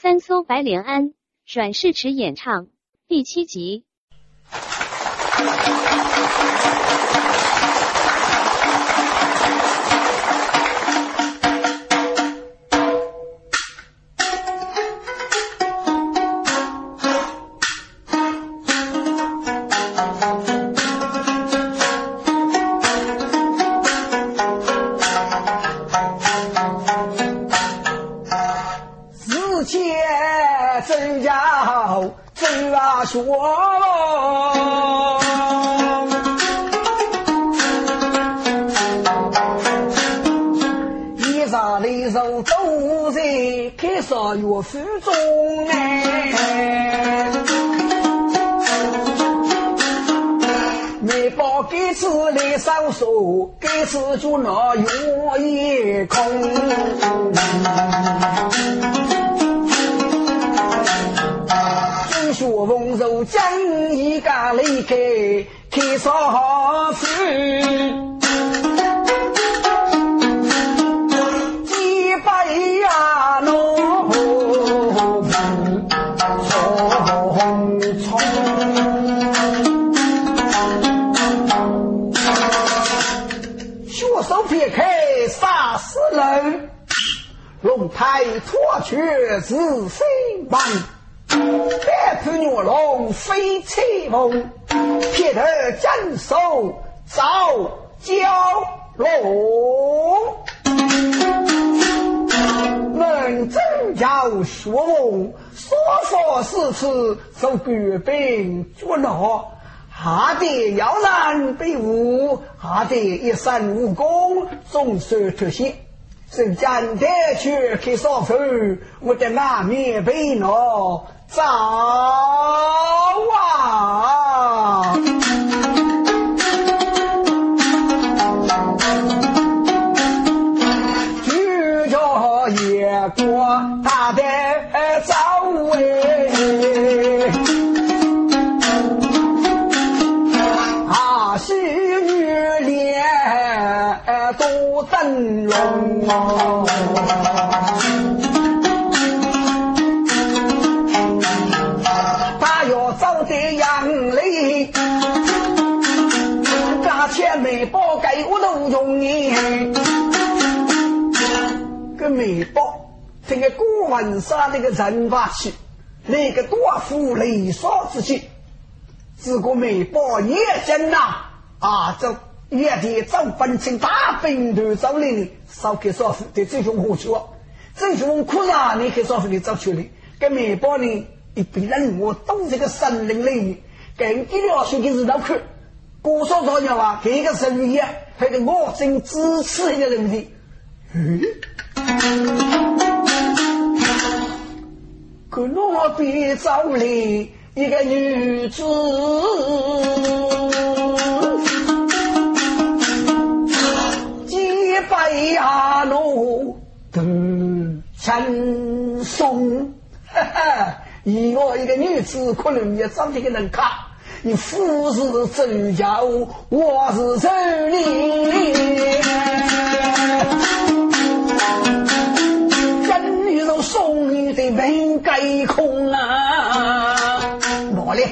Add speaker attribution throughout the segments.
Speaker 1: 三艘白莲庵，阮世池演唱第七集。
Speaker 2: 手，给次就是非梦。白兔鸟龙飞彩凤，撇头斩首造蛟龙。能真叫学问，说说是此，受官兵捉拿。下得要难被误，下得一身武功，总算脱险。是战得去开少妇，我的那面被拿走啊！他要走的杨里，家钱没包给我都用你。个美包，这个古文上那个人法去，那个多夫雷少之气。自古美宝也真呐啊，这夜里走本清大兵团走来呢，少给少妇的这种火车，这种苦啊，你给少妇的走出来，跟美宝呢一比人。我都是个森林里，跟一条水给日头看，多少多鸟啊，这个生意还得我真支持一个人。的，嗯，可我比走来。一个女子，几百呀路都轻松，哈哈！以我一个女子，可能也长得个能看。你夫是周家，我是周丽，真女人送你的门盖空啊！哪里？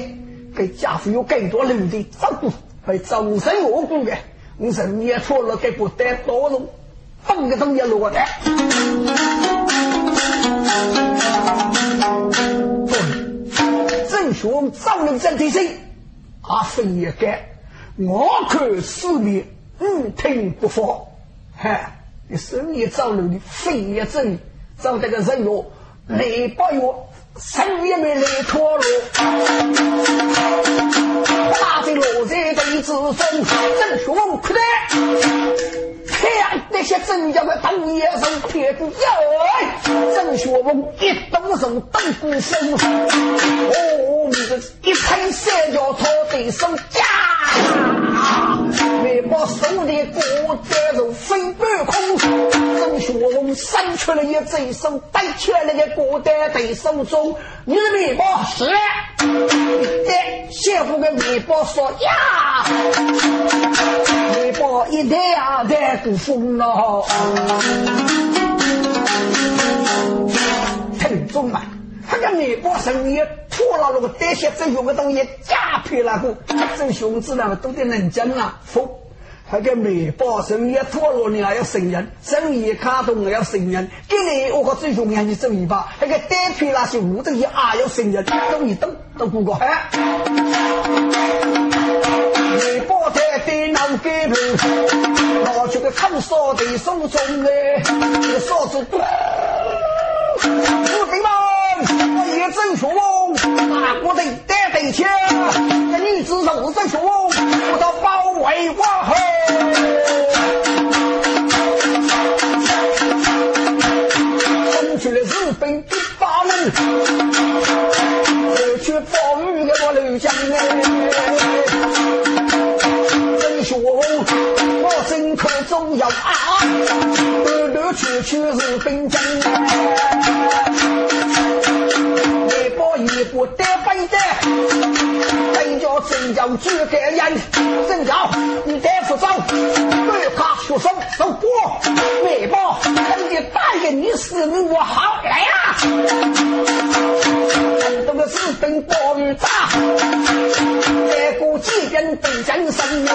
Speaker 2: 给家父有更多人的照顾，会终身无辜的。我人也错了，给不得多容，放个东西落的。正说造人真提心，阿飞也该。我看四面不听不发，嗨，你生意造人的飞也真，造这个人哟，雷不哟。生也没来脱落，打在落在地之中，正说苦的，看那些真家的当野人撇子哟，正学问一动手动骨身，哦，你是一拍三脚朝对手架，没把手里锅带肉飞半空，正学问伸出了一只手，掰起来个锅带对手中。你的面包是，对，媳妇的面包说呀，面包一袋啊袋都疯了，听送嘛。他个内部生意拖了那个这些真凶的东西，加配那个真凶子那个都得认真啊，服。他个美包生意拖落你还要承认，生意卡动还要承认。给你我个真凶让你走一把，那个单配那些物东西也要承认，都一都都不过海。美包在电脑给路，拿出个看烧的手中哎，烧子多，不对吗？我也真凶，大国的带对枪，那女子手真凶，我到包围我后，冲出了日本的大门，我去保育给我刘江哎，真凶，我心口中要啊，断断续续日本军一步得背的，人家真要举个人，真要你带不走，对他学生受过，没报，人家答应你死我好来呀！这个士兵爆炸，再过几天被人生，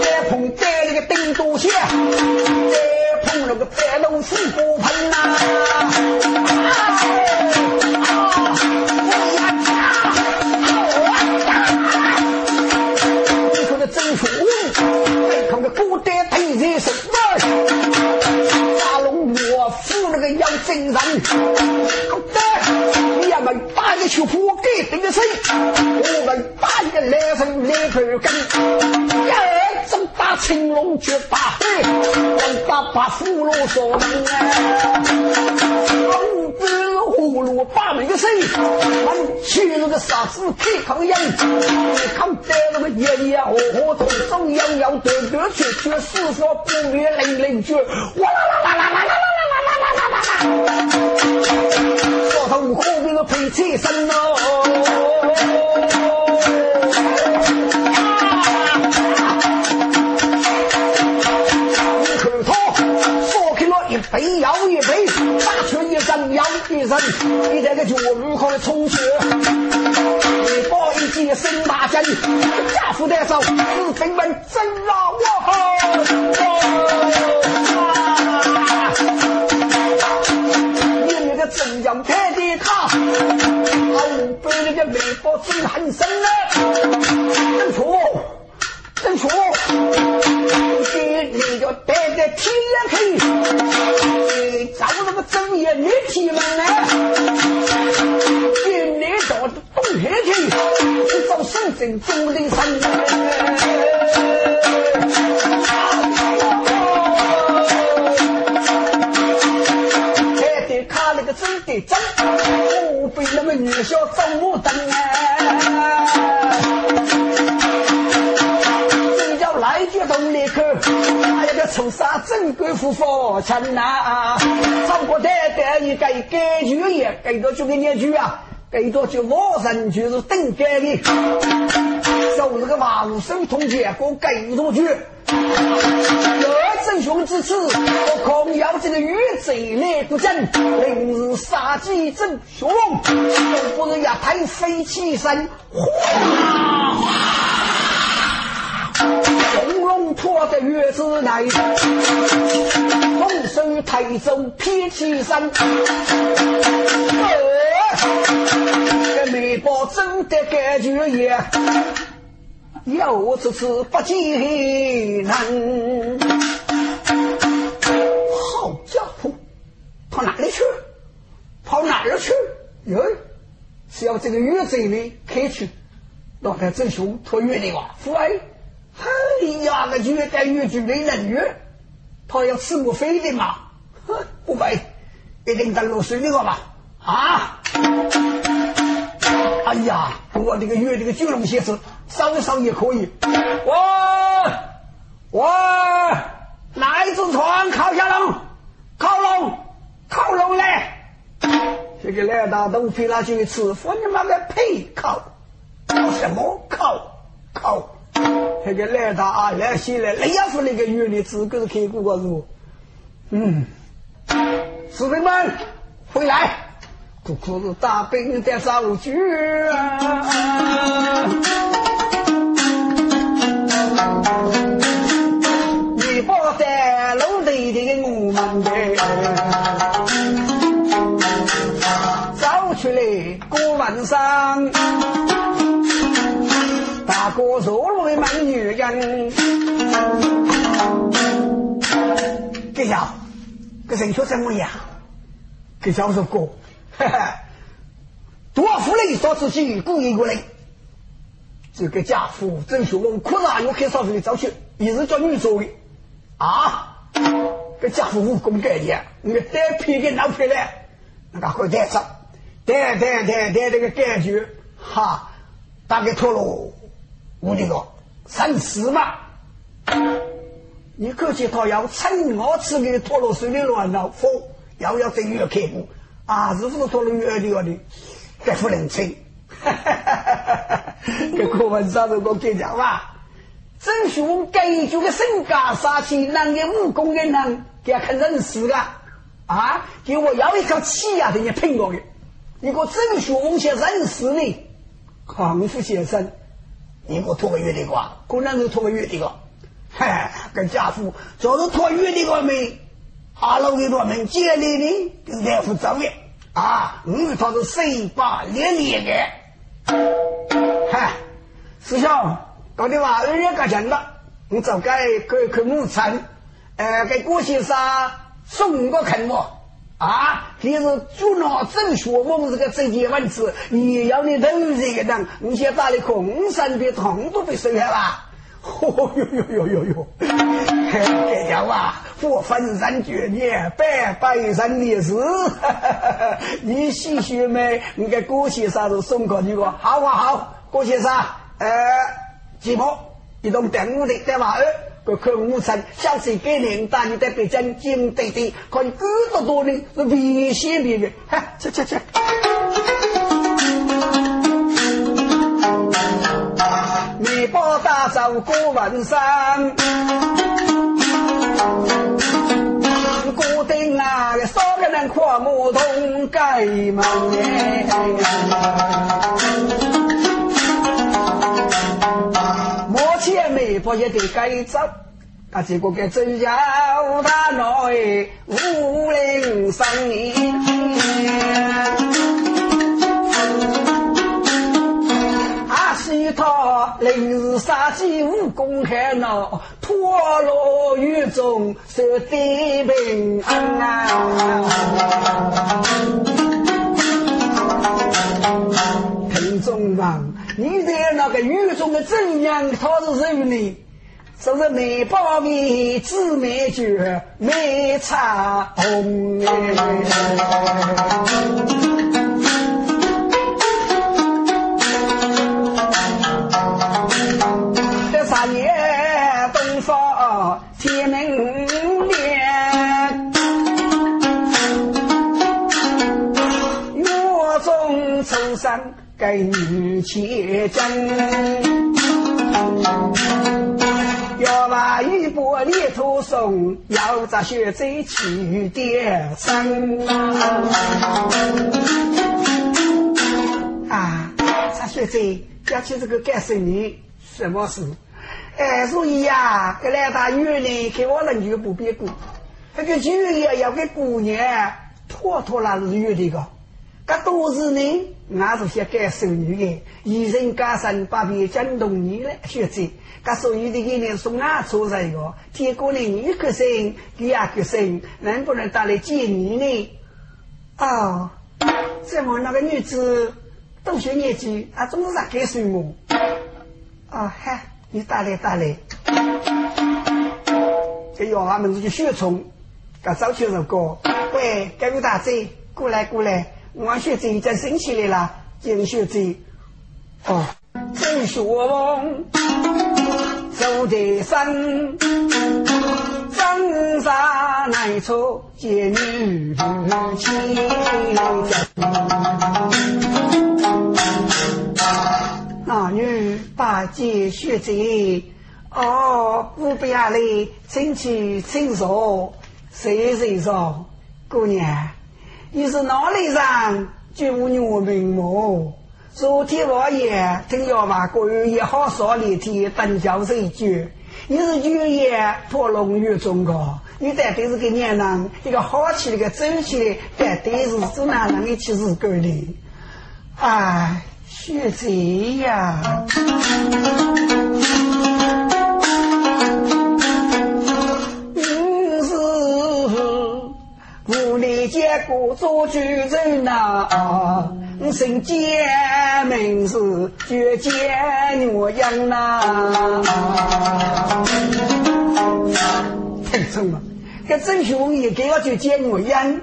Speaker 2: 再碰在那个顶多线，再碰那个白龙虎锅盆呐。人，好的，你们打一球火给顶个谁？我们打一来生来头根，一整打青龙绝打黑，我打把葫芦锁门啊！五子葫芦把门个谁？我去那个傻子开口音，看得那个爷爷和和同中央要断断绝绝，四说不灭零零绝，哇啦啦啦啦啦啦！我同哥那个配车身喽，你看他说开了一杯又一杯，打出一声又一声，你这个就如何冲血？你包一件新大件，家父带走，士兵们真让我好。真阳开的他，后背那个眉毛真很深啊！真错，真错，给你就带在天黑，找那个正业你提门啊！给你到东海去，找深圳中的神。的真，我被那个女小走路灯啊！真叫来句动力口，还有个臭杀真贵妇佛钱呐！中国代代一个改句也改到就个念句啊，改到就我人就是顶改的，受这个王生同学过改出去。真凶之次，我恐要这个鱼贼来不正，明日杀鸡真凶，要不是一台飞起身，哗，龙龙拖在月子内，风声抬走劈起身，这眉包真的感觉也。有此次不技能，跑哪里去？跑哪儿去？哟，是要这个月子里开去，老太真凶托月的哇！父哎，哎呀，那月带月就没人月，他要吃我飞的嘛？哼，不背，一定得落水那个吧？啊！哎呀，我这个月这个巨龙先生。稍一上也可以。哇哇，哪一只船靠下龙？靠龙，靠龙来！这个来大东飞了去吃，说你妈个屁靠！什么靠？靠！这个来大啊来西来，那要是那个月的资格是开过个是不？嗯，士兵们回来，这可是大兵的造句啊！你不在路地的我们的，上，大哥坐路的美女人，这下。这人说怎么样？给小说过，哈哈，多富人少自己故意过来。这个家父郑学文哭着又开少妇的找去，也是叫女做的啊。这家父武功盖也，你单皮给拿回来，那个会带上，带带带带这个感觉，哈，大概脱了我这个三四嘛。你可见他要趁我吃个陀螺水的乱了风，要要正月开步啊！是不是陀螺月的的？该不能吹。这课文上头我跟讲吧，郑雄根据个身家杀气，男的武功的人，给他看认识的啊！给我要一口气啊！等你喷我的，你个郑雄先认识呢？康复先生，你给我拖个月的瓜，可能是拖个月的瓜。嗨，跟家父就是托月的个门，阿老给我们接来的，跟大夫走的啊，嗯，他是身八连连的。嗨，师兄，搞的话二月个钱了，你走该可以去牧场，呃，给郭先生送个肯我啊，你是主脑正学问这个这件问题，也要你投这个人，你先打的空山的痛都被收下了。哦哟哟哟哟哟！这家伙，我分山绝孽，百百人烈士。你细学没？你给郭先生都送过去过。好啊好，郭先生，呃，吉普，移动等我的对吧？个客户称，下次给您带你在北京金对对，可以二十多年是危险的。哈，去去去。一包大枣过文山，古丁啊，少个人跨木桶盖门耶。目前没发现的改造，啊，结果给真叫他来五零三年。他临时杀鸡武功很孬，陀螺雨中受地平安。听众们，你在那个雨中的怎样？他是谁呢？说是梅苞米，紫梅酒，梅茶红给你切针，要把一波泥土送，要扎雪在起点上啊！扎雪在要去这个干什么？什么事？哎，所以呀，这来大雨呢，给我人就不别过。这个雨呀，要给姑娘拖拖拉是有的个。这都是呢，俺是些干手女的，一人干生把别讲动你了，学者。这所有的给你送俺出来个，结果呢，一个生，第二个生，能不能带来见你呢？哦，怎么那个女子都学年纪，啊，总是在干什么？哦，嗨，你带来带来。这要俺们这些血虫，给早秋首歌，喂，各位大姐，过来过来。我学这在升起来了，金学这哦，郑学峰走在山，张沙来出见女亲，那女把姐学这哦，不必啊嘞，请去请坐，谁谁坐。姑娘，你是哪里人？就无我名目。昨天王爷听要把国有一好少连天等教授句，你是军爷破龙狱中的，你到底是个娘人，一个好起来个走起来，到底是做哪能一起日干的？哎，学这呀。我做主人呐，我姓简，名字叫简我养呐。太重了，这真兄也给我就简我养，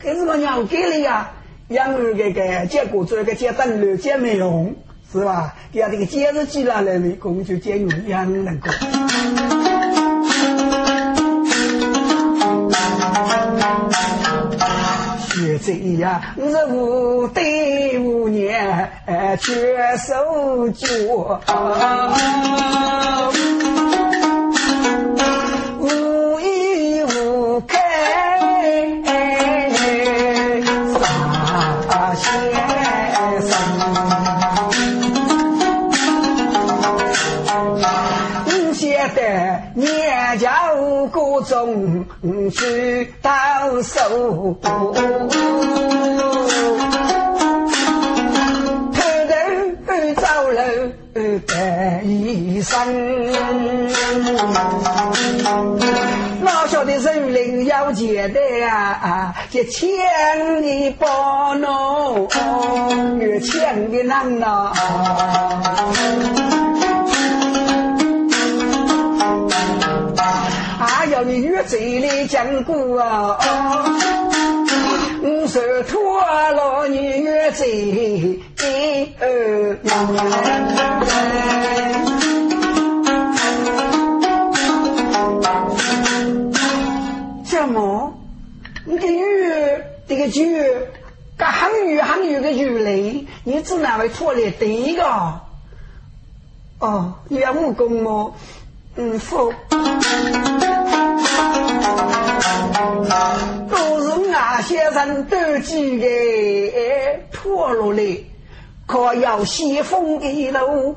Speaker 2: 可是我娘给了呀，养儿这个结果做一个简单了解没用，是吧？第二这个简日记了来没工就简我养那个。这呀，我是无对无念，绝手脚，各种去到手。一生，哪晓得人灵要钱的啊？这千里报怒，越强的难呐！还要你越嘴里讲古啊！我说脱了你越嘴。怎么？你的鱼，这个鱼，个很鱼很鱼的鱼类，你只能会错了第一个。哦，你要武功吗？嗯，否。都是那些人得计的破落来。可要西风一路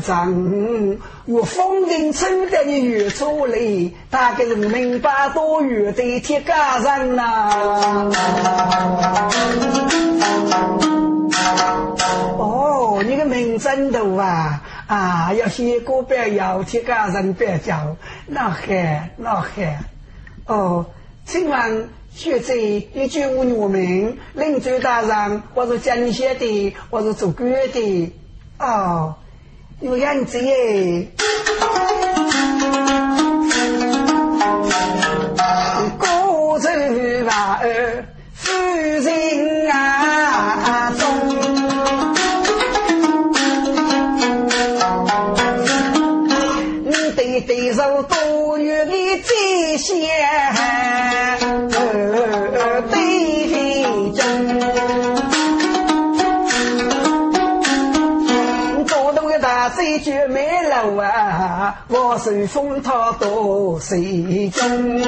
Speaker 2: 长，越风景走得越出来，大概人明白多远的铁杆上呐。哦，你个名真多啊！啊，要写歌别要铁杆上别叫，那好那好。哦，请问。学者一句无我名，领州大人，我是江西的，我是做官的。哦，有样子耶。古州娃儿我随风他到水中。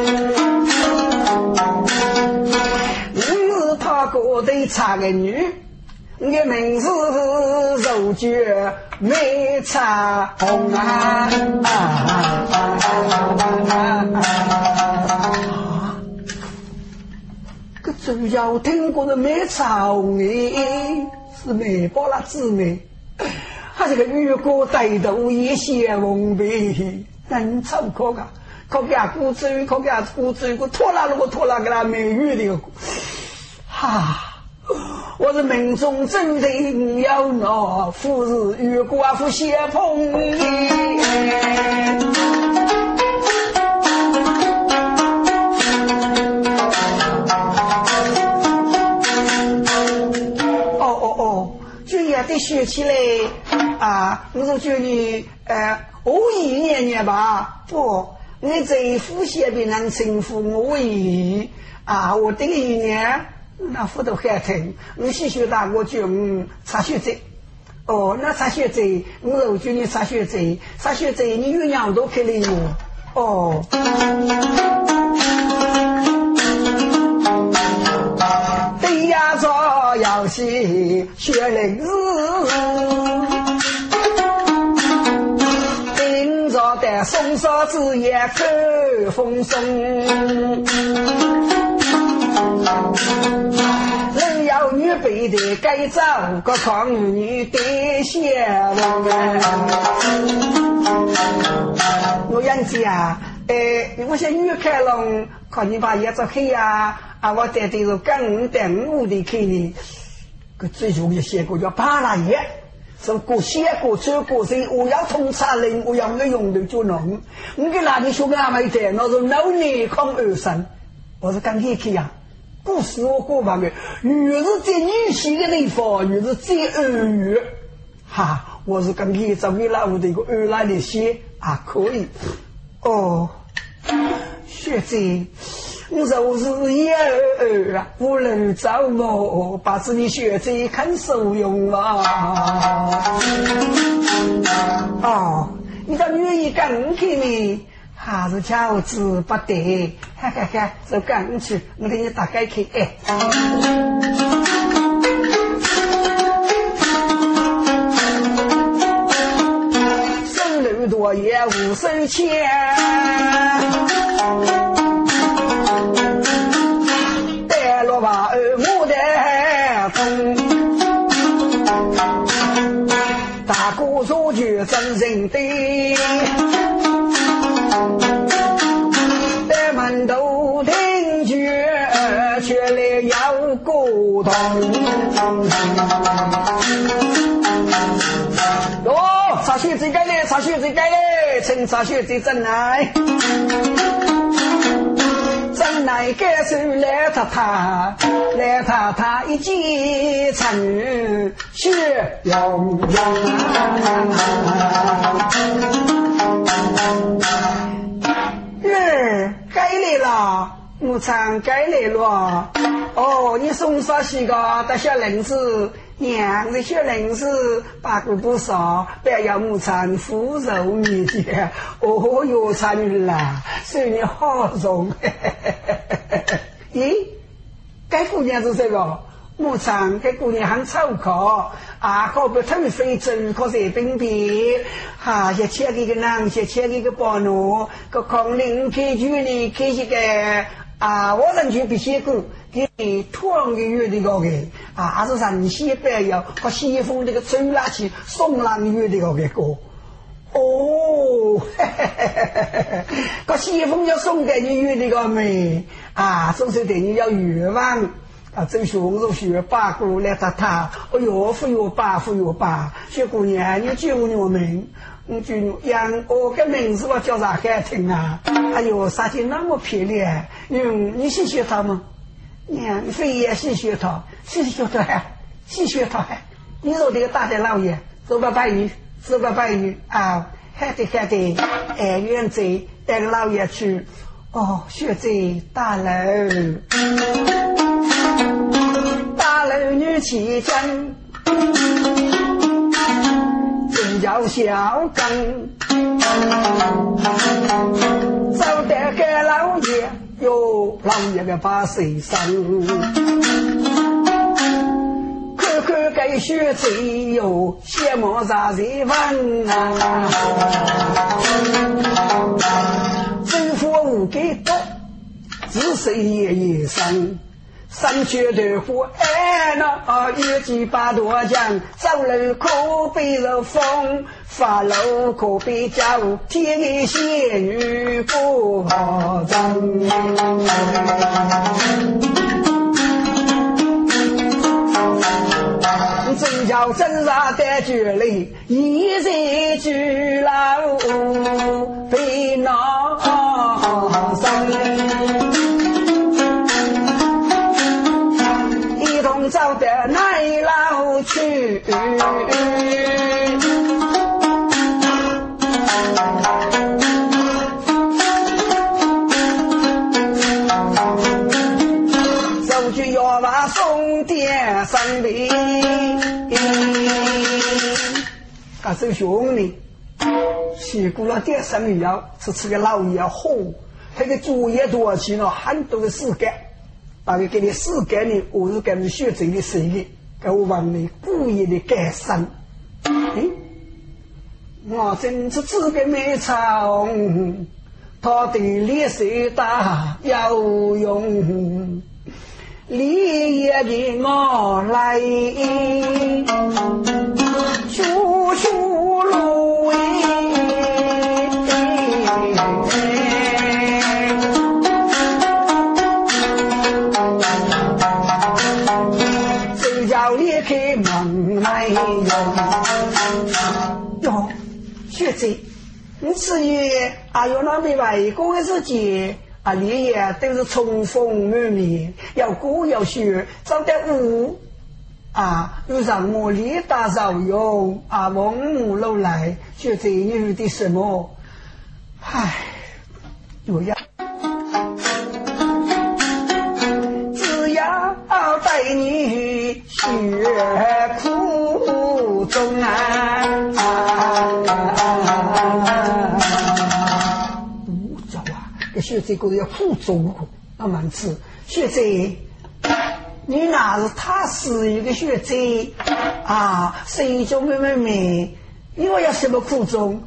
Speaker 2: 你是他哥的差个女，我名字是柔绝美茶红啊！个主要听过的美茶红哎，是美包了姊妹。这个玉锅带头一些红背，能唱可个，可给他鼓嘴，可给他鼓嘴，我拖拉了我拖拉给他美玉的，哈！我是命中注定要那富士玉瓜夫谢碰。哦哦哦，就也得学起来。啊，我说叫你呃，我一念念吧，不，你这副写的能称呼我一啊，我这个一年那副都还疼，我细学大我就嗯查学者，哦，那查学者，我说叫你查学者，查学者，你有两多可以哦。西学灵子，今朝的松梢子也可风声，人要女辈的改造个抗女的先王。我杨子啊，哎，我想女开龙，看你把叶子黑呀。啊！我带队是跟五带五的去呢，个最重要写过叫巴拉叶，是过写过走过谁，我要通查人，我要我用的就弄。我给哪里说阿妹的，那是老年康二生，我是刚进去呀。故事我过完的，越是在女性的地方，越是在二月。哈，我是刚去找给老屋的一个二来的写啊，可以。哦，学姐。我说我是一儿啊，不能造梦，把自己学着看受用啊。哦，你到女儿跟去呢，还是巧子不得，哈哈哈，走跟去，我给你打开去哎。生路多也无生钱。真人的，在门头听觉，却来要沟通。哟，查血最该嘞，查血最该嘞，请查血最真来。真来该是来太太，来太太一见成血涌涌。儿该来了，牧场该来了。哦，你送啥西个？带小零食。娘，这小零食八个不少，不要牧场腐肉面的。哦哟，参与啦，生意好重。咦，该姑娘是这个？牧场该姑娘很丑可，啊，可不特别非洲，可是冰冰，哈，也切一个男，也切一个保奴，个空灵开局呢，开一个啊，我人就必须过。给土狼的月的个个啊，还是上西北要和西风这个走拉去送狼月的个个歌哦，嘿嘿嘿嘿嘿嘿，个西风要送给你月的个妹啊，总是对你要愿望啊，走雄入学八股来打他，哎呦，富有八富有八，小姑娘你救我命，你救养我个名字我叫啥好听啊？哎呦，杀的那么漂亮，嗯，你谢谢他吗？娘，非也是学他，是学他还，是学他还。你说这个大的老爷，做个白玉，做个白玉啊，还得还得，哎，远走带个老爷去。哦，学在大楼，大楼女骑将，真叫小刚，走得个老爷。哟，老爷个把水生，看看该学贼哟，羡慕啥人问啊？政府无给多，只是爷爷生。三缺豆腐，哎那一几把多酱，走路可比如风，发路可比脚，天仙女不好争。真叫真杀得绝里，一日聚老被闹生。点生礼。啊，这兄弟，吃过了点生礼要是吃个老爷好，那个作业多去了很多的时间。大概给你四个人，我是给你选择的谁的？给我问你故意的改善。哎，我真是资格没长，他的脸色大有用，立业的我来，叔叔路谁叫离开门来哟？哟，学姐。你至于啊，有那边外公的事情啊，连夜都是冲锋满面，要过要学，找点舞啊，又让我力大受用啊，往我路来，学这有的什么？唉，我要只要带你学苦中啊。这个要苦中苦，那蛮子学姐，你那是他是一个学姐啊，谁叫妹妹妹？你我要什么苦衷？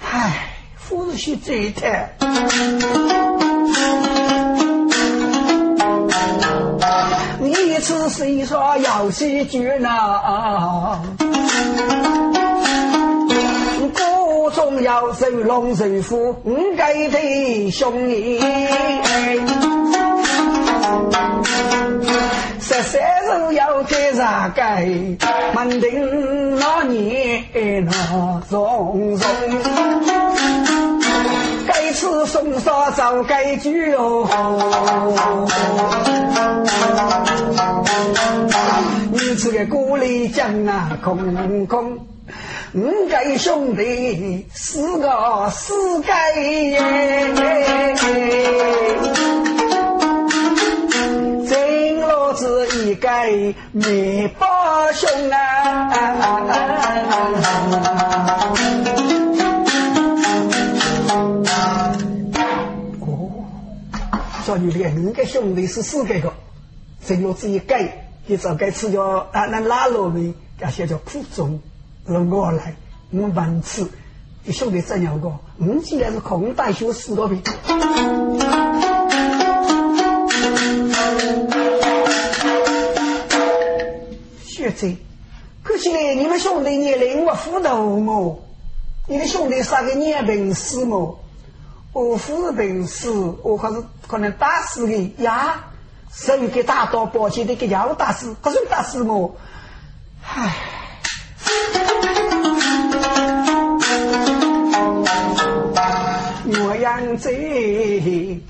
Speaker 2: 唉，不是学姐的。你一次谁说要戏剧呢？歌中要谁龙谁虎，五该的兄弟。十三日要给啥该？满定那年那种种。该吃送啥早该聚哦。你吃个锅里酱啊空空，五个兄弟四个四个耶，真老子一个没把兄啊。哦，说你两个兄弟是四个个，真老子一个。你早该吃叫啊，那拉罗米，这些叫苦中，让我来，我文字，你兄弟怎样个？我既然是空大学四个病，学者，可惜嘞，你们兄弟年龄我糊涂么？你的兄弟啥个年病死么？我夫病死，我还是可能打死的呀。所以给大刀抱起的给要打死，可是打死我，唉。我养贼，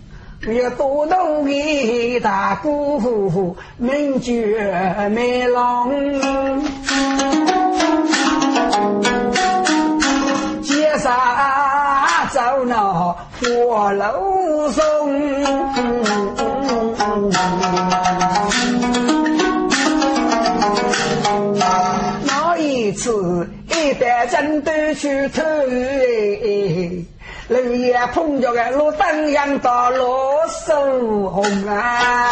Speaker 2: 要多动的大姑，名绝美郎，街上走闹火楼松。那一次，一代真都去偷，楼也碰着个路灯阳到罗手红啊！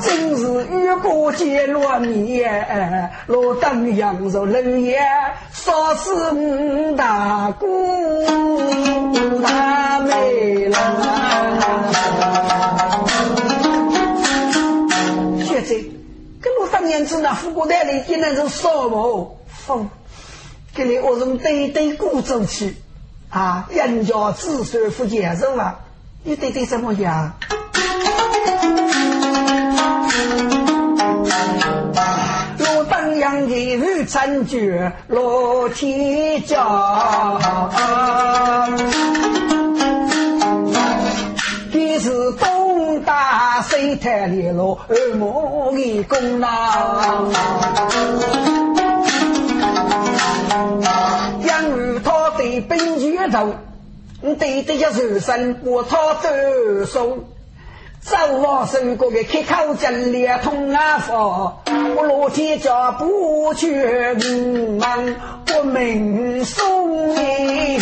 Speaker 2: 真是雨过见落面，路灯阳着楼也烧死五大姑。大美郎，学者，跟我当年子那富国代里竟然是少毛风，给你我从对对鼓走去啊，人家子孙福建是吧？你对对什么样？路当阳的日参绝，落天骄。是东大西太烈路，二毛的功劳。杨玉涛对兵举头，对对一受身，我他走手。走往生。国的开口真连通啊佛，我老天家不去忙，我命送你。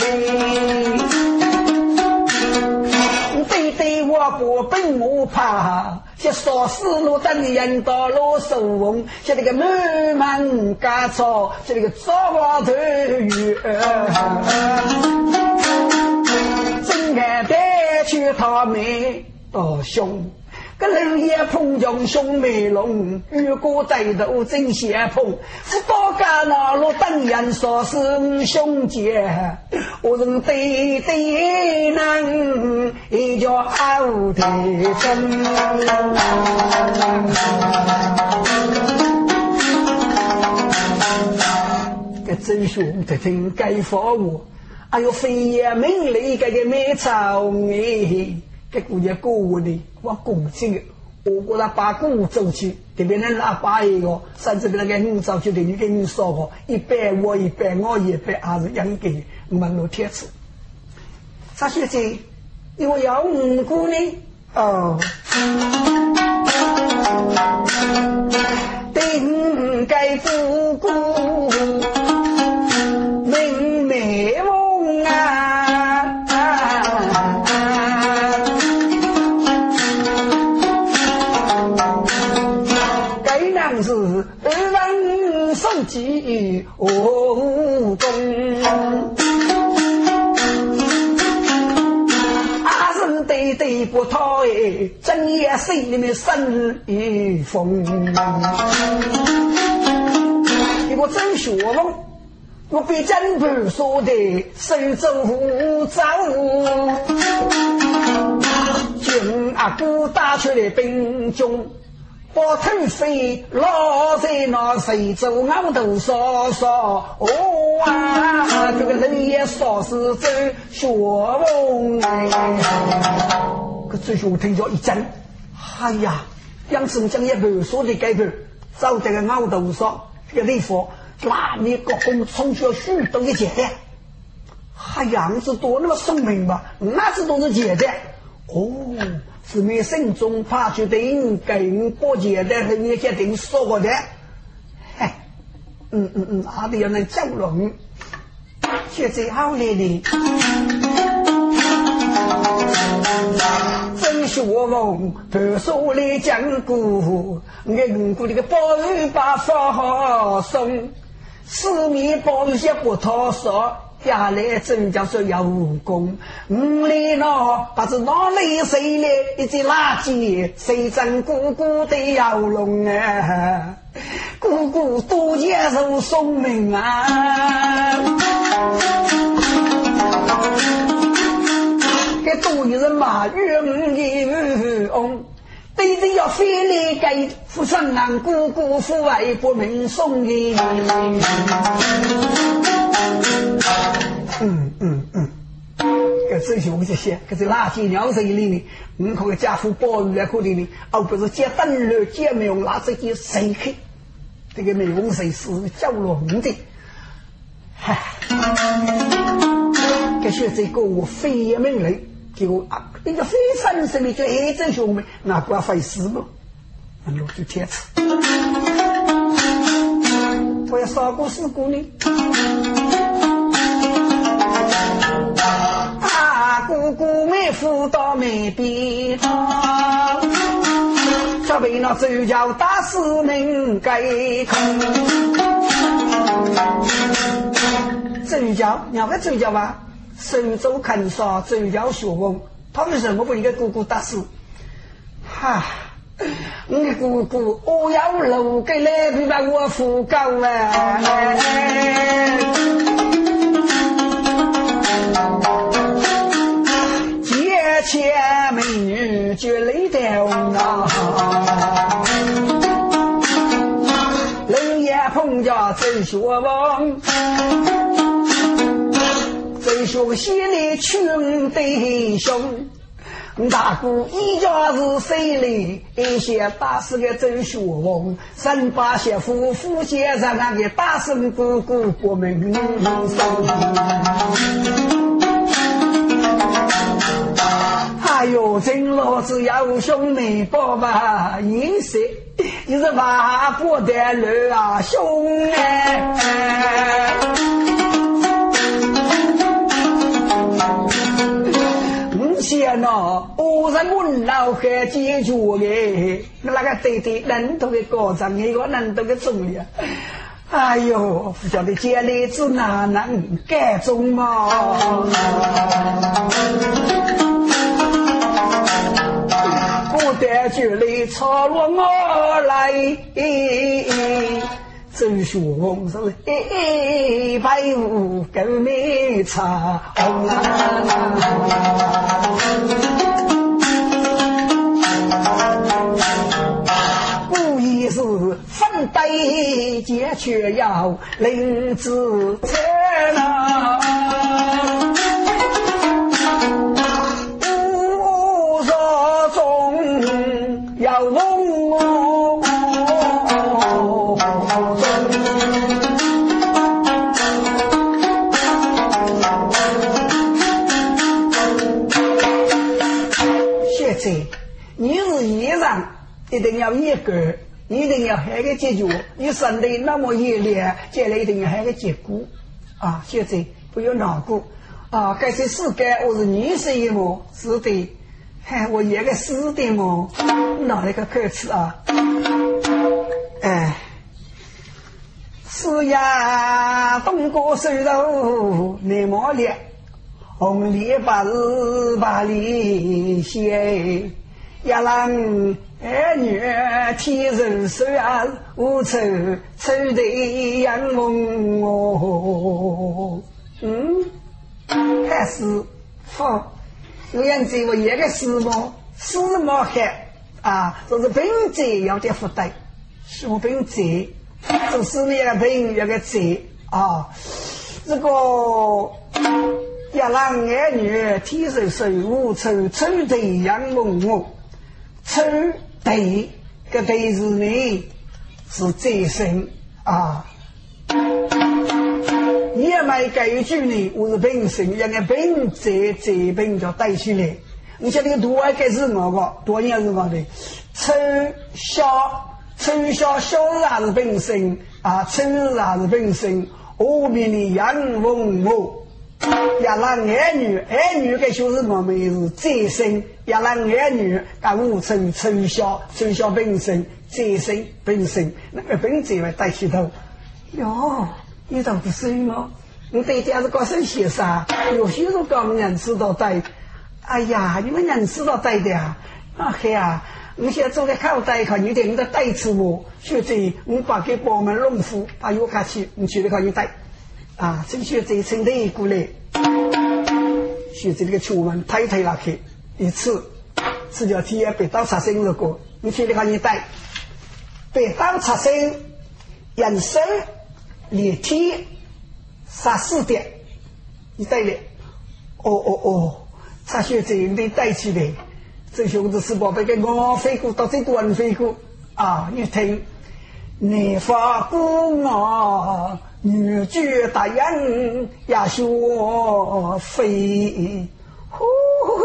Speaker 2: 对对，我我不本我怕，些少死路等人到路受翁，像那个满门家草，像那个糟花头鱼，真爱带去他们到兄。个人也碰见兄妹龙，如果在头真相碰，是多家那路等人说是兄弟，我人对对能一叫好的真。个真兄弟真该发我，哎呦飞也命里个个没草哎。这姑爷过我的，我恭喜我过来把鼓走去，这边人拉把一个，甚至那个五早就等于给你说过，一百我一百我一百，还是养给门路贴吃。啥学姐，因为要五姑呢？哦，顶盖姑姑。武功，阿人对对不讨哎，正月心里面生一风。一个真学问，我被真盘说的手中无招，军阿哥打出来兵中。把头飞落在那水中，昂头扫扫，哦啊，这个人也说是走学问哎。可最后听着一震，哎呀，杨生将一盘说的盖头，走在个昂头上，这个地方，那你国公冲出许多的简单，哎呀，子多那么聪明吧？那子都是简单，哦。是你心中怕决定跟过节的和你决定说过的，嘿，嗯嗯嗯，好的要能交融，学最好的呢。真学问，读书来讲古，硬古这个宝玉把法送，四面宝玉些不讨说。下来真叫说有武功，五里路不知哪里谁来一只垃圾，谁真姑姑的摇龙啊？姑姑多接受聪明啊！给多一人马云的翁，对对要飞来给富商郎姑姑父外不明送的。嗯嗯嗯，搿这些我这些，搿是垃圾尿水里呢，你看个家父包鱼来可里呢，而不是接灯笼、接美容，拿这些水去，这个美容水是叫龙的，嗨，搿些这个我非也命令，给我啊，一个非常神秘，就一阵兄妹，那怪费事不？那我就天赐，我要杀过四姑呢。夫到梅边唱，这为那周家大师们盖空。周家，两个周家吧，手州看杀周家学问，他为什么不应该姑姑打死？哈，你姑姑我要留给来比把我扶高啊！千美女就泪掉啊！冷眼碰着周学问，周学心里穷弟兄，大哥一家是谁哩？一些打死个周学问，三八媳妇夫先生那个大孙哥哥过门生。真老子要兄妹宝吧，颜色你是万不得了啊，兄哎！五先呐，我是问老汉解决的，那个对对人头的高涨，一个人头的重量。哎呦，不晓得家里子哪能改种嘛？我带酒来朝落我来，周旋是黑白五够没差。故意是分对结，却要领子才能。要弄哦！现在你是艺人一定要一个，一定要好个解决。你身体那么热烈，将来一定要好个结果啊！现在不要难过啊！这些世界我是女婿么？是的，嗨，我一个是的么？哪一个客气啊？哎，是呀，东郭收入内毛烈，红里白日把里写，一郎。儿女天人手啊，无愁愁的阳梦哦。嗯，还是放，我样子我一个师母，师母还啊，这是病者要点福德，是我本者，做师妹的本要个者啊。这个一郎儿女天生手无愁愁的阳梦哦，愁。对，这对是呢，是最深啊！也买这一句呢，我是本身应该本在在本叫带起来。你像那个多该是哪个？多年是嘛的？抽小抽小小也是本身啊，抽也是本身。后面的杨文武。要让儿女，儿女个就是我们是再生；要让儿女，啊，五成从小从小本身再生本身，那个本质会带起头。哟，你倒不是吗？你对家是搞生些啥？有些人搞人知道带。哎呀，你们人知道带的啊？啊嘿啊！你现在坐在口袋看，你得你的带吃我。学姐，你把给帮们农夫把药卡去，你去的看你带。啊，这个学者称的过来，学者这个出门推推拉去一次，这叫天北道出生了过，你听的看你带，北道出生，人生连体，杀死的，你带了，哦哦哦，他学者你带起来，这兄弟是宝贝给我飞过到这段飞过啊，你听，你发过啊。女婿大人呀，学飞，哦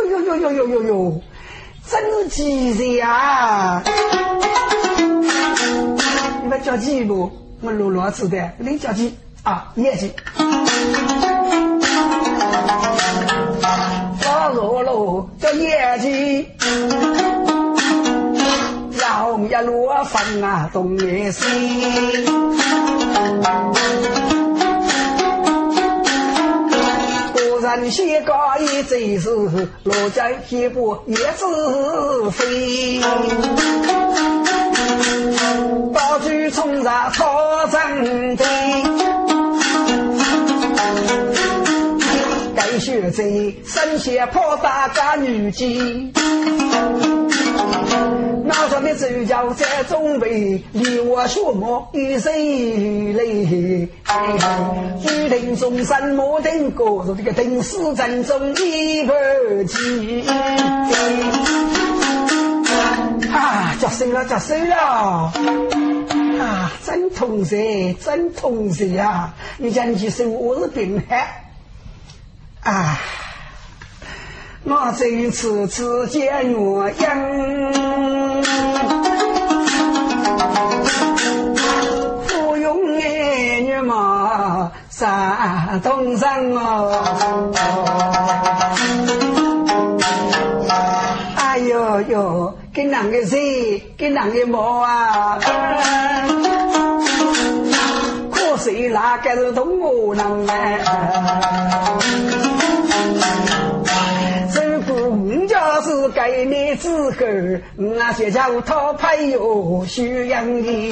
Speaker 2: 哟哟哟哟哟哟，真吉利啊！你们叫几不？我罗罗子的，你叫几啊？业绩。我罗罗叫业绩，要一路风啊，东也西。果然写个一贼是落在西部也是非，宝珠冲杀讨真的，该学贼身先破大家女妓。老上的主角在中备，你我学么一谁来？举定终身莫定过，说这个定死阵中一不急。啊，叫谁了？叫谁了？啊，真痛死，真痛死呀！你讲你是我是病害啊。我这一次次见鸳鸯，芙蓉美女嘛山东上哦。哟，跟哪个谁，跟哪个毛啊？可惜那个是同我人哎。如果我家是给你之后，那些叫他配有需要的。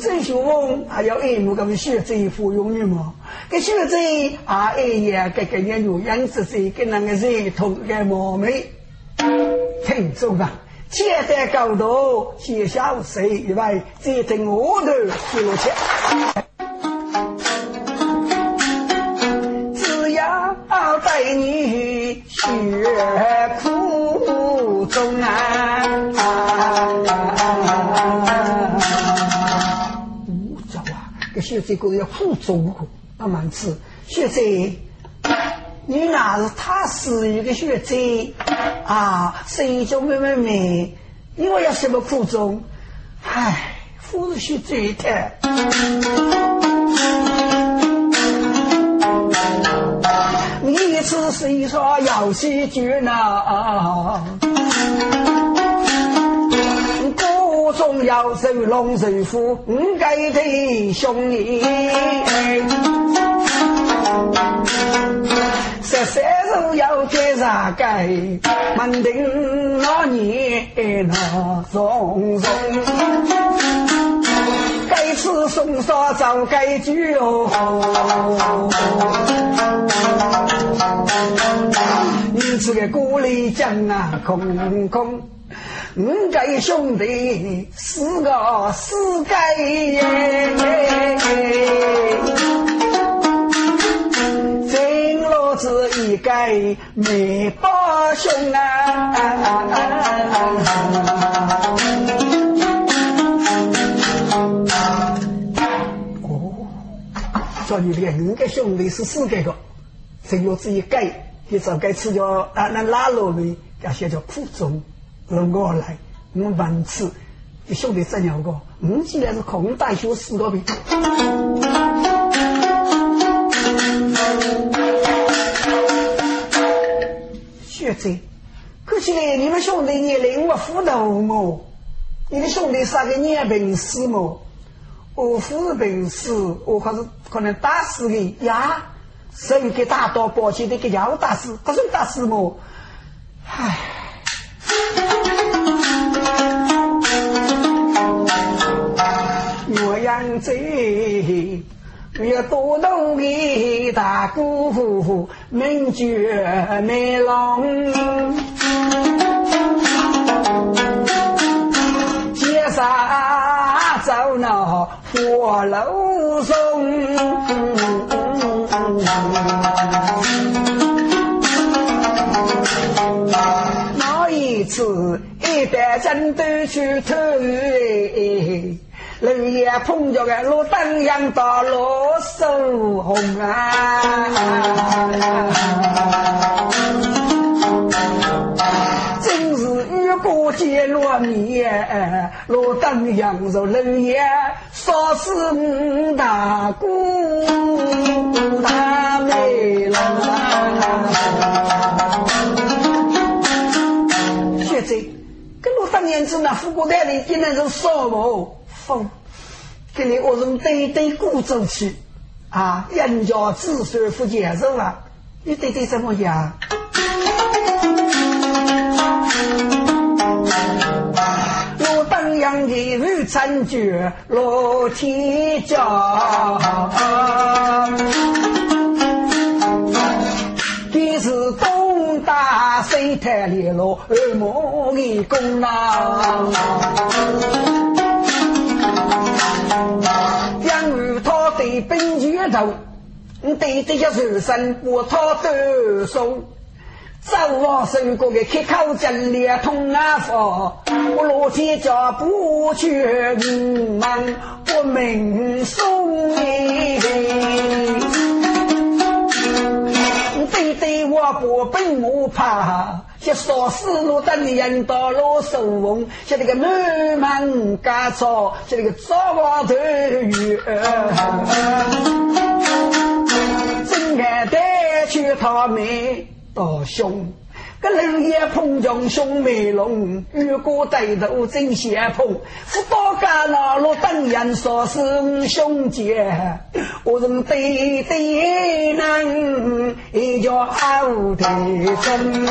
Speaker 2: 这学问还要爱慕，个学这服用的嘛？这学这啊，哎呀，个个人有样子这跟那个人同个毛美，听众啊，切在高度，写小谁以外，再等我的记录去。只要带你学苦中啊。学这个要苦中苦，阿蛮吃学者，你那是他是一个学者啊，是一种妹妹妹，因为要什么苦衷？唉，夫人学者的。你一次是一双有些绝呐。啊总要受龙受虎，五该的兄你。十三日要接啥该？门庭那年那松松，该吃松烧早该酒哦。你这个锅里江啊空空。五个兄弟，四个四个耶，真老子一个没八兄啊！哦，说你这五个兄弟是四个个，真老子一个，你早该吃叫啊那拉罗呢，要写叫苦中。我来，我文次，你兄弟怎样个？我既然是空大学四个病，学者，可惜嘞，你们兄弟年龄我糊涂么？你的兄弟啥个年病死么？我夫病死，我可是可能打死的呀，谁给打到抱歉的给要打死，可是打死么？唉。岳阳贼，要多动的大姑，名绝美郎，街上走那火炉松，那一次一代人都去偷。楼也碰着个路灯阳到路手红啊，真是雨过见落叶，路灯阳着楼也烧死五大姑大美人！现在跟路当年子那富国代理竟然是烧毛。风，给你我从对对鼓走去啊！人家子孙不接受啊！你对对怎么样？我当阳的女参军，罗天骄，你是东大西太烈罗二毛的功劳。杨玉涛对本拳头，对这些肉身我他都送。走往身过的开口尽力通啊佛，我罗天家不去门，我明送你。对我不本我怕。这少死路的人到老寿翁，像那个满满家草，像那个糟瓦头鱼，真爱带去他们大兄。个六爷碰上兄妹龙，遇过对头真相碰，是多家那人说是兄弟，我人对对能一叫好的真。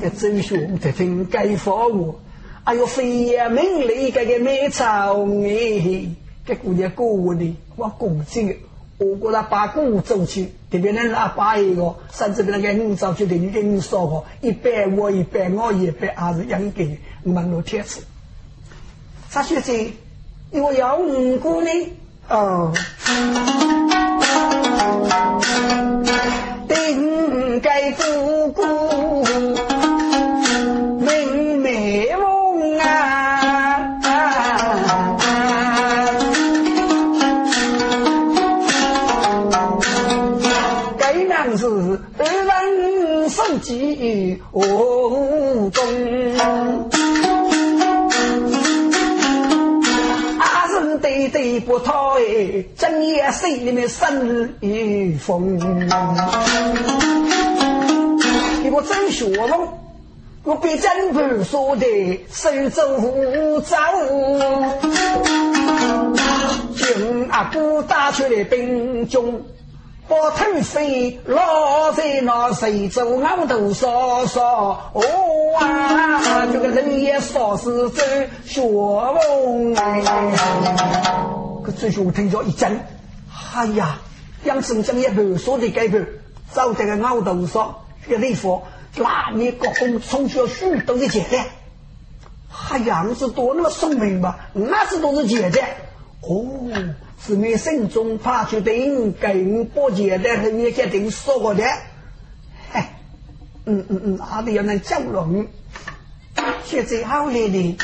Speaker 2: 这周兄这听该发我，哎呦飞也命里这个没草哎。这姑娘过我的，我公正，我过来把姑走去，特别那阿爸一个，甚至给那个五早就等于跟你说过，一百我一百我一百，还是养给门路贴子。啥学生？我要五姑呢？哦，顶盖姑记无功，阿人对对不讨哎，正月心里面生一风。一个真学问，我别真不说的，手走走，军阿哥打出来兵中。把头飞落在那水中，俺头烧烧，哦啊，这个人也烧死走学问哎。可最兄听着一震，哎呀，杨生将一盘说的改变，走在个鳌头上，这个地方那你国公从小许多的姐姐，哎呀，你是多那么聪明吧？那是都是姐姐，哦。是你心中怕决定，跟不简单，是你决定说过的。哎，嗯嗯嗯，阿弟要能交融，学最好来的。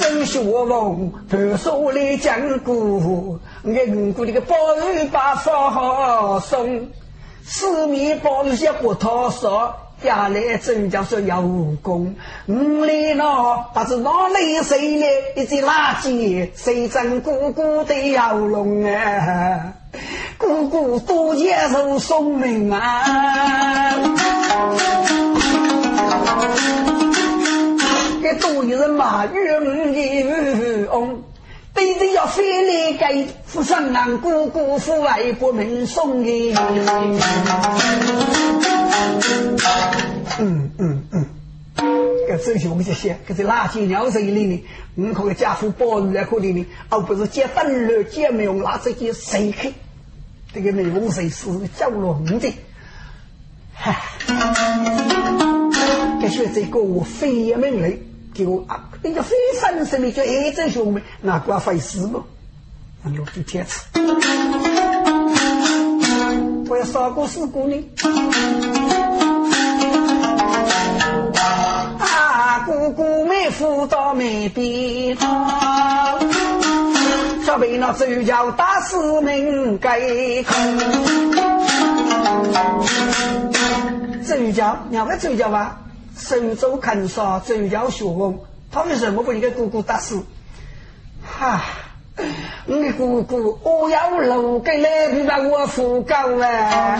Speaker 2: 真学问，读书来讲古，人古那个宝玉把好送，四面宝玉些不讨说。下来真叫说有功，五里喏，不知哪里谁来一只垃圾，谁真姑姑的摇龙啊？姑姑多接受聪明啊！给多一人马云一翁，对对要飞来给富商郎姑姑父外国门送的。嗯嗯嗯，搿周兄这些，搿是垃圾鸟水里呢，你可个家父包鱼来可里呢，而不是接灯笼、接美容拿这些水去，这个美容水是叫龙的，嗨，搿些这个我非命令，给我啊，人家非生生的叫哎周兄们，那怪费事么？落地天子，我要杀过四姑呢。姑姑妹夫到没边堂，准备那周家大师们改空。周家，两个周家吧，手州看杀周家学问，他为什么不应该姑姑打死？哈，你姑姑我要留给来，你把我扶高啊！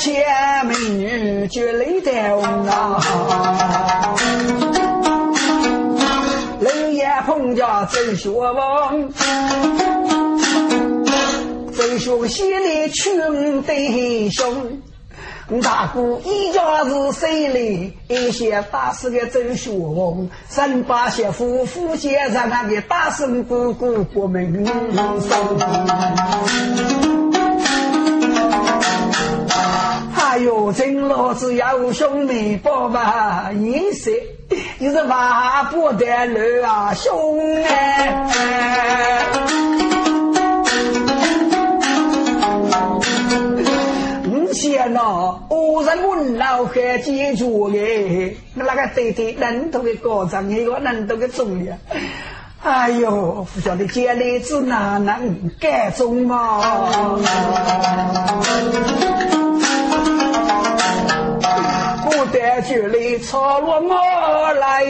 Speaker 2: 千美女绝泪掉啊！冷眼碰家周学问，周学心里穷弟兄，大哥一家是谁哩？一些大师的周学问，三八媳妇夫妻让他的大孙姑姑过门生。哎呦，真老子要兄弟帮吧，意思你是万不得了啊，兄弟！喏，我是问老汉解决的，那个对对人头的高涨，一个人头的重量。哎呦，不晓得接来子哪能改中嘛？决来操落我来。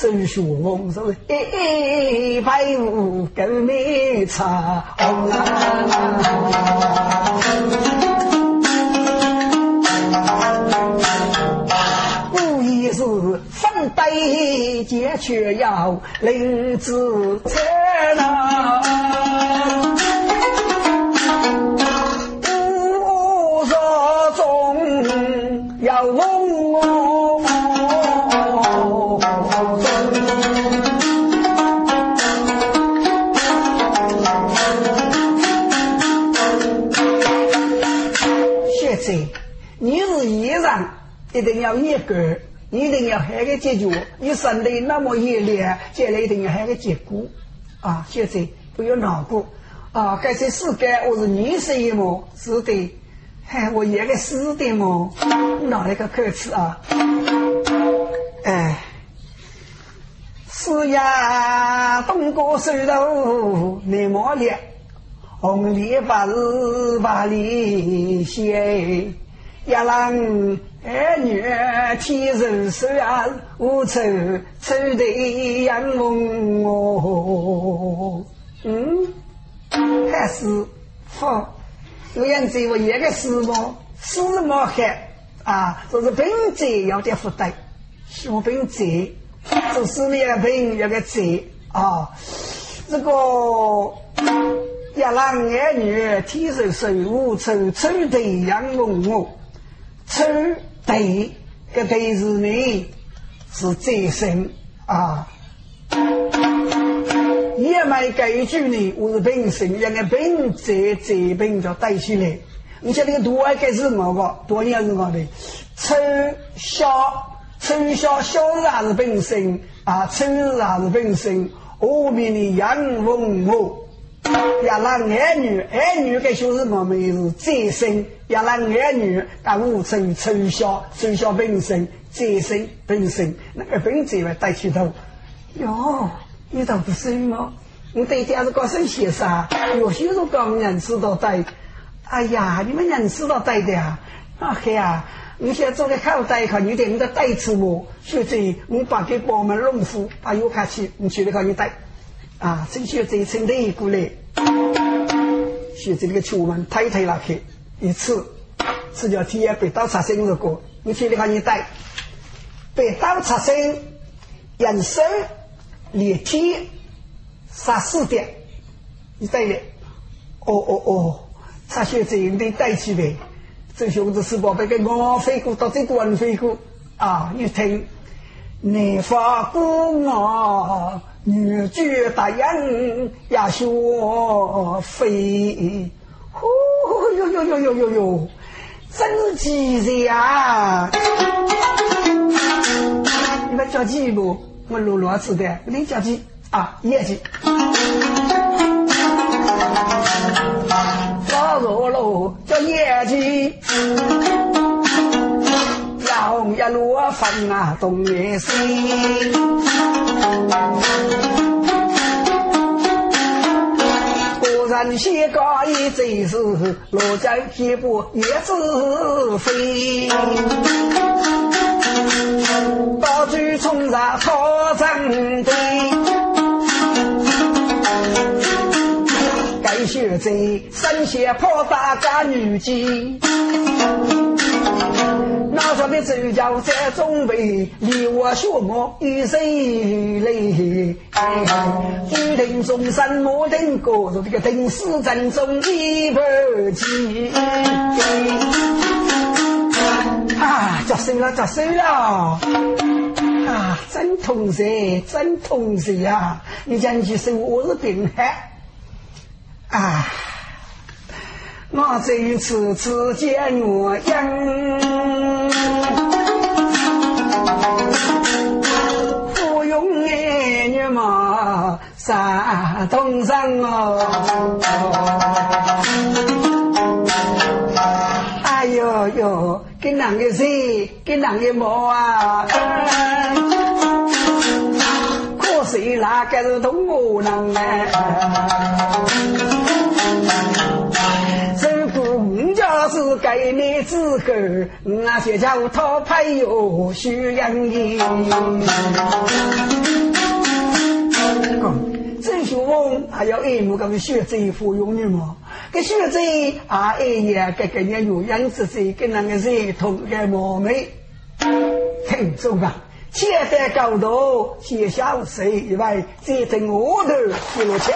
Speaker 2: 周旋风是一百五更没差。故意是分对结，却要领子车呐。一定要严格，一定要喊个解决。你生的那么严厉，将来一定要喊个结果啊！现在不要难过啊！这些世界我是你生的么？是的，嗨，我演个是的么？哪一个口吃啊？哎，是呀，东哥收头内毛脸，红脸白日把里写，一郎。儿女天寿寿啊，无愁愁的养梦哦。嗯，还是好。有样子我一个师傅，师么还啊，就是本子要点负担，学本子，做师里的本要个责啊。这个要让儿女天寿寿无愁愁的养梦哦，愁。对，这对是呢，是再生啊。也买这一句呢，我是本身，应该本在在本叫带起来。你像那个多爱该是么个？多年是么的？丑小丑小小日还是本身啊？丑日还是本身？后面的杨文我。要让儿女，儿女该学什么？没是再生。要让儿女把五成从小从小本身再生本身，那个本子来带起头。哟，你倒不是吗？我对家是高声先生，有些人讲人知道带。哎呀，你们人知道带的呀？啊嘿呀，你现在做个口袋看，你得你的袋子我？现在我把给帮们农夫把油卡去，你去那个你带。啊，这些这层的过来，学这个球门推推拉去，一次，这叫天北刀插身的过，你去的看你带，北刀插身，人生连天杀四点，你带的，哦哦哦，插学这得带起来，这兄弟是宝贝给我飞过到这关飞过啊，一听，你发过我。女婿大人呀，学飞，呼哟哟哟哟哟哟，真气人啊！你们叫几不？我罗罗子的，你叫几啊？业绩。发罗罗叫业绩，要红一罗粉啊，东也西。人先高一最是罗江天步也自飞，大举冲上草场堆，该学在神仙跑大家女姬。那上的主角在中备，离我血脉与谁累？举定终身莫定过，这个定死阵中一不急。啊，着手了，着手了！啊，真痛死，真痛死呀！你讲起是我是病害啊！我这一次只见我样，不用儿女嘛，山东上哦。哎呦呦，跟哪个谁，跟哪个毛啊？可惜那个是东吴人啊。是给你子个那些叫他配有徐阳英。郑秀翁还要爱慕个学贼芙蓉女嘛？个学贼啊，爱呀，个个人有样子贼，跟那个人同个貌美。听众啊，且在高头，且小谁以外，再在我头记录去。